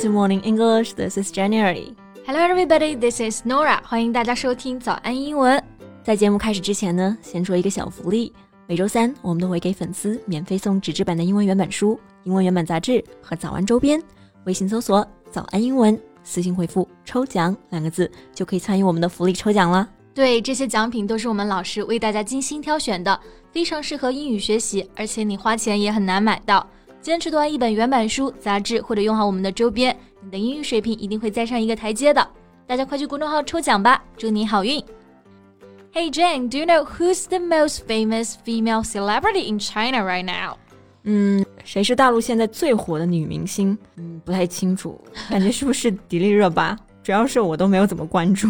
to Morning English. This is January. Hello, everybody. This is Nora. 欢迎大家收听早安英文。在节目开始之前呢，先说一个小福利。每周三我们都会给粉丝免费送纸质版的英文原版书、英文原版杂志和早安周边。微信搜索“早安英文”，私信回复“抽奖”两个字，就可以参与我们的福利抽奖了。对，这些奖品都是我们老师为大家精心挑选的，非常适合英语学习，而且你花钱也很难买到。坚持读完一本原版书、杂志，或者用好我们的周边，你的英语水平一定会再上一个台阶的。大家快去公众号抽奖吧，祝你好运！Hey Jane, do you know who's the most famous female celebrity in China right now? 嗯，谁是大陆现在最火的女明星？嗯，不太清楚，感觉是不是迪丽热巴？主要是我都没有怎么关注。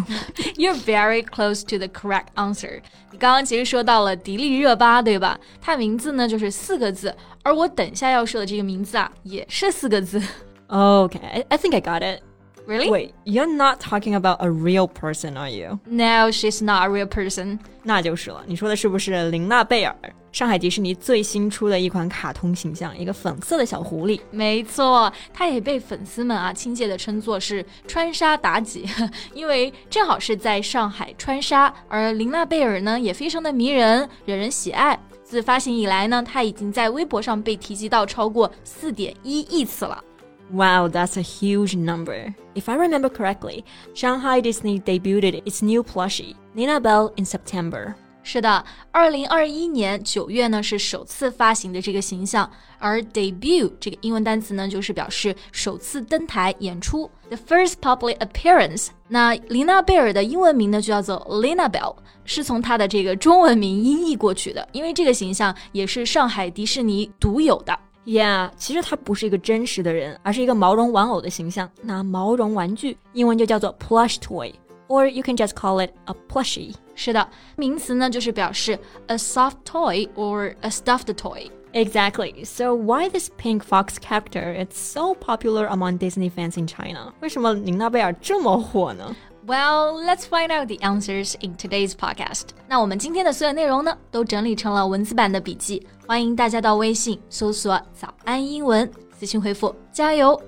You're very close to the correct answer。你刚刚其实说到了迪丽热巴，对吧？她名字呢就是四个字，而我等下要说的这个名字啊也是四个字。Okay, I think I got it. Really? Wait, you're not talking about a real person, are you? No, she's not a real person. 那就是了。你说的是不是琳娜贝尔？上海迪士尼最新出的一款卡通形象，一个粉色的小狐狸。没错，它也被粉丝们啊亲切的称作是川沙妲己，因为正好是在上海川沙。而琳娜贝尔呢，也非常的迷人，惹人喜爱。自发行以来呢，它已经在微博上被提及到超过四点一亿次了。Wow, that's a huge number. If I remember correctly, Shanghai Disney debuted its new plushie, Lina Bell, in September. 是的，二零二一年九月呢是首次发行的这个形象，而 debut 这个英文单词呢就是表示首次登台演出，the first public appearance。那琳娜贝尔的英文名呢就叫做 Lina Bell，是从她的这个中文名音译过去的，因为这个形象也是上海迪士尼独有的。Yeah，其实它不是一个真实的人，而是一个毛绒玩偶的形象。那毛绒玩具英文就叫做 plush toy，or you can just call it a plushie。是的，名词呢就是表示 a soft toy or a stuffed toy。Exactly. So why this pink fox character? It's so popular among Disney fans in China. 为什么琳娜贝尔这么火呢 ？well, let's find out the answers in today's podcast. 那我们今天的所有内容呢，都整理成了文字版的笔记，欢迎大家到微信搜索“早安英文”，私信回复“加油”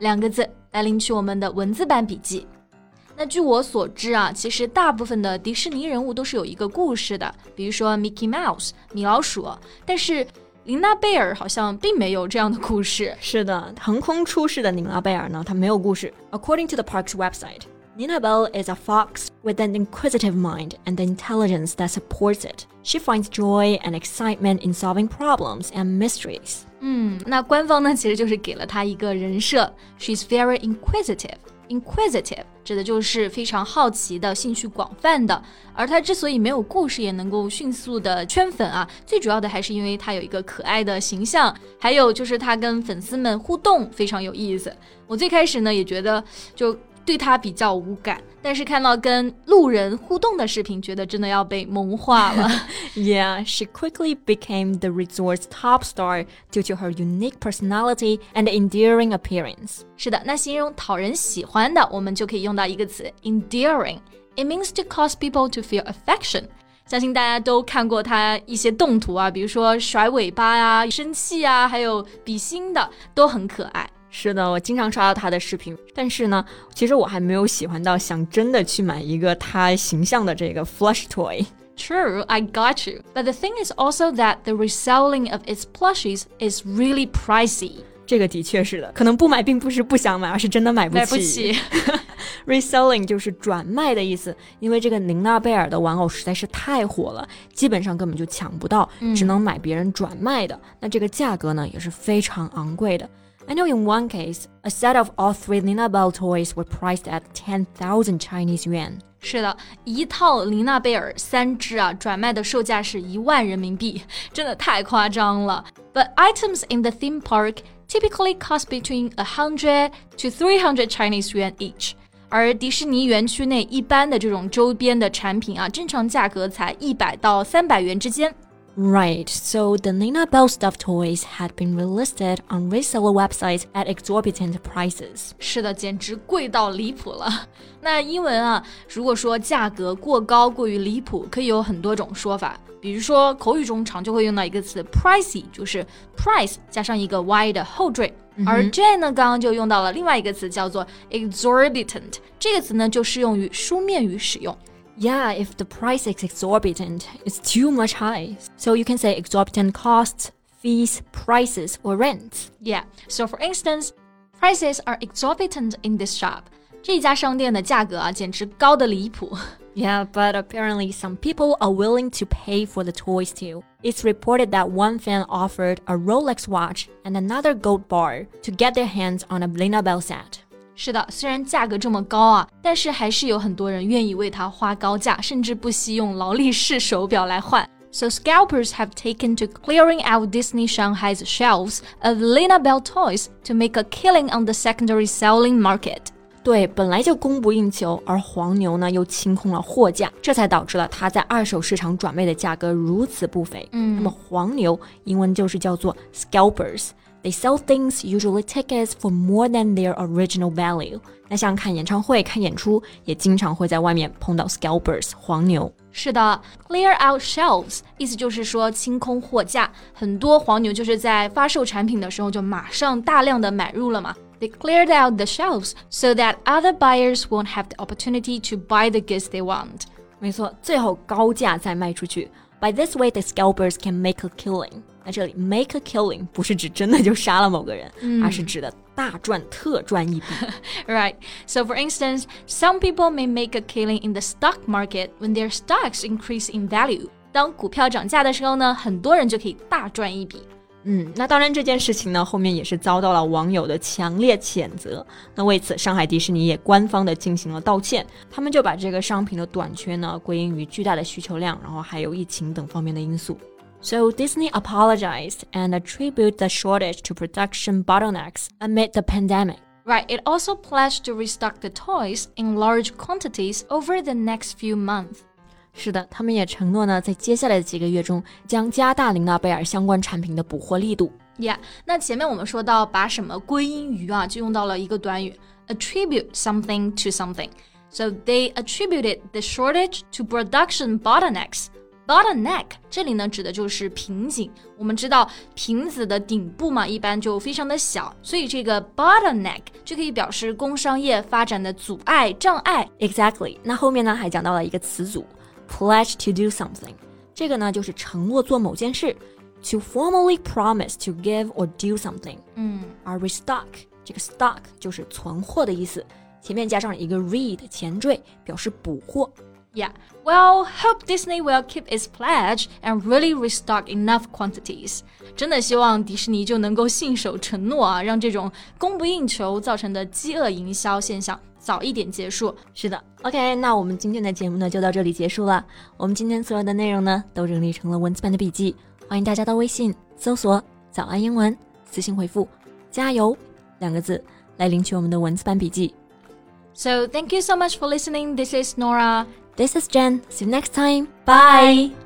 两个字来领取我们的文字版笔记。那据我所知啊，其实大部分的迪士尼人物都是有一个故事的，比如说 Mickey Mouse 米老鼠，但是琳娜贝尔好像并没有这样的故事。是的，横空出世的琳娜贝尔呢，她没有故事。According to the park's website. Lina Bell is a fox with an inquisitive mind and the intelligence that supports it. She finds joy and excitement in solving problems and mysteries. 嗯，那官方呢其实就是给了她一个人设，She's very inquisitive. 指的就是非常好奇的、兴趣广泛的，而它之所以没有故事也能够迅速的圈粉啊，最主要的还是因为它有一个可爱的形象，还有就是它跟粉丝们互动非常有意思。我最开始呢也觉得就对他比较无感，但是看到跟路人互动的视频，觉得真的要被萌化了。yeah, she quickly became the resort's top star due to her unique personality and endearing appearance. 是的，那形容讨人喜欢的，我们就可以用到一个词 endearing. It means to cause people to feel affection. 相信大家都看过他一些动图啊，比如说甩尾巴呀、生气啊，还有比心的，都很可爱。是的，我经常刷到他的视频，但是呢，其实我还没有喜欢到想真的去买一个他形象的这个 flush toy。True, I got you. But the thing is also that the reselling of its plushies is really pricey. 这个的确是的，可能不买并不是不想买，而是真的买不起。买不起。Reselling 就是转卖的意思，因为这个宁娜贝尔的玩偶实在是太火了，基本上根本就抢不到，只能买别人转卖的。那这个价格呢，也是非常昂贵的。I know in one case, a set of all three Lina Bell toys were priced at 10,000 Chinese yuan. 是的，一套琳娜贝尔三只啊，转卖的售价是一万人民币，真的太夸张了。But items in the theme park typically cost between a hundred to three hundred Chinese yuan each. 而迪士尼园区内一般的这种周边的产品啊，正常价格才一百到三百元之间。 Right, so the Lina Bell stuffed toys had been relisted on reseller websites at exorbitant prices. 是的，简直贵到离谱了。那英文啊，如果说价格过高、过于离谱，可以有很多种说法。比如说，口语中常就会用到一个词 pricy，就是 price 加上一个 y 的后缀。而 Jane 呢，刚刚就用到了另外一个词，叫做 exorbitant。这个词呢，就适用于书面语使用。Yeah, if the price is exorbitant, it's too much high. So you can say exorbitant costs, fees, prices, or rents. Yeah. So for instance, prices are exorbitant in this shop. 这家商店的价格啊，简直高的离谱。Yeah, but apparently some people are willing to pay for the toys too. It's reported that one fan offered a Rolex watch and another gold bar to get their hands on a Lina Bell set. 是的，虽然价格这么高啊，但是还是有很多人愿意为它花高价，甚至不惜用劳力士手表来换。So scalpers have taken to clearing out Disney Shanghai's shelves of Lina Bell toys to make a killing on the secondary selling market. 对，本来就供不应求，而黄牛呢又清空了货架，这才导致了它在二手市场转卖的价格如此不菲。嗯，那么黄牛英文就是叫做 scalpers。they sell things, usually tickets, for more than their original value. 那像看演唱会、看演出，也经常会在外面碰到 scalpers 黄牛。是的，clear out shelves 意思就是说清空货架。很多黄牛就是在发售产品的时候就马上大量的买入了嘛。They cleared out the shelves so that other buyers won't have the opportunity to buy the goods they want. 没错，最后高价再卖出去。 By this way, the scalpers can make a killing. 那这里 make a killing 不是指真的就杀了某个人，嗯、而是指的大赚特赚一笔。right. So for instance, some people may make a killing in the stock market when their stocks increase in value. 当股票涨价的时候呢，很多人就可以大赚一笔。 嗯，那当然这件事情呢，后面也是遭到了网友的强烈谴责。那为此，上海迪士尼也官方的进行了道歉，他们就把这个商品的短缺呢归因于巨大的需求量，然后还有疫情等方面的因素。So Disney apologized and attributed the shortage to production bottlenecks amid the pandemic. Right, it also pledged to restock the toys in large quantities over the next few months. 是的，他们也承诺呢，在接下来的几个月中将加大琳娜贝尔相关产品的补货力度。Yeah，那前面我们说到把什么归因于啊，就用到了一个短语 attribute something to something. So they attributed the shortage to production bottlenecks. Bottleneck 这里呢指的就是瓶颈。我们知道瓶子的顶部嘛，一般就非常的小，所以这个 bottleneck 就可以表示工商业发展的阻碍、障碍。Exactly。那后面呢还讲到了一个词组 ，pledge to do something。这个呢就是承诺做某件事，to formally promise to give or do something。嗯，而 restock 这个 stock 就是存货的意思，前面加上一个 read 前缀，表示补货。Yeah, well, hope Disney will keep its pledge and really restock enough quantities. 真的希望迪士尼就能够信守承诺啊，让这种供不应求造成的饥饿营销现象 早一点结束。是的，OK，那我们今天的节目呢就到这里结束了。我们今天所有的内容呢都整理成了文字版的笔记，欢迎大家到微信搜索“早安英文”，私信回复“加油”两个字来领取我们的文字版笔记。So thank you so much for listening. This is Nora. This is Jen. See you next time. Bye.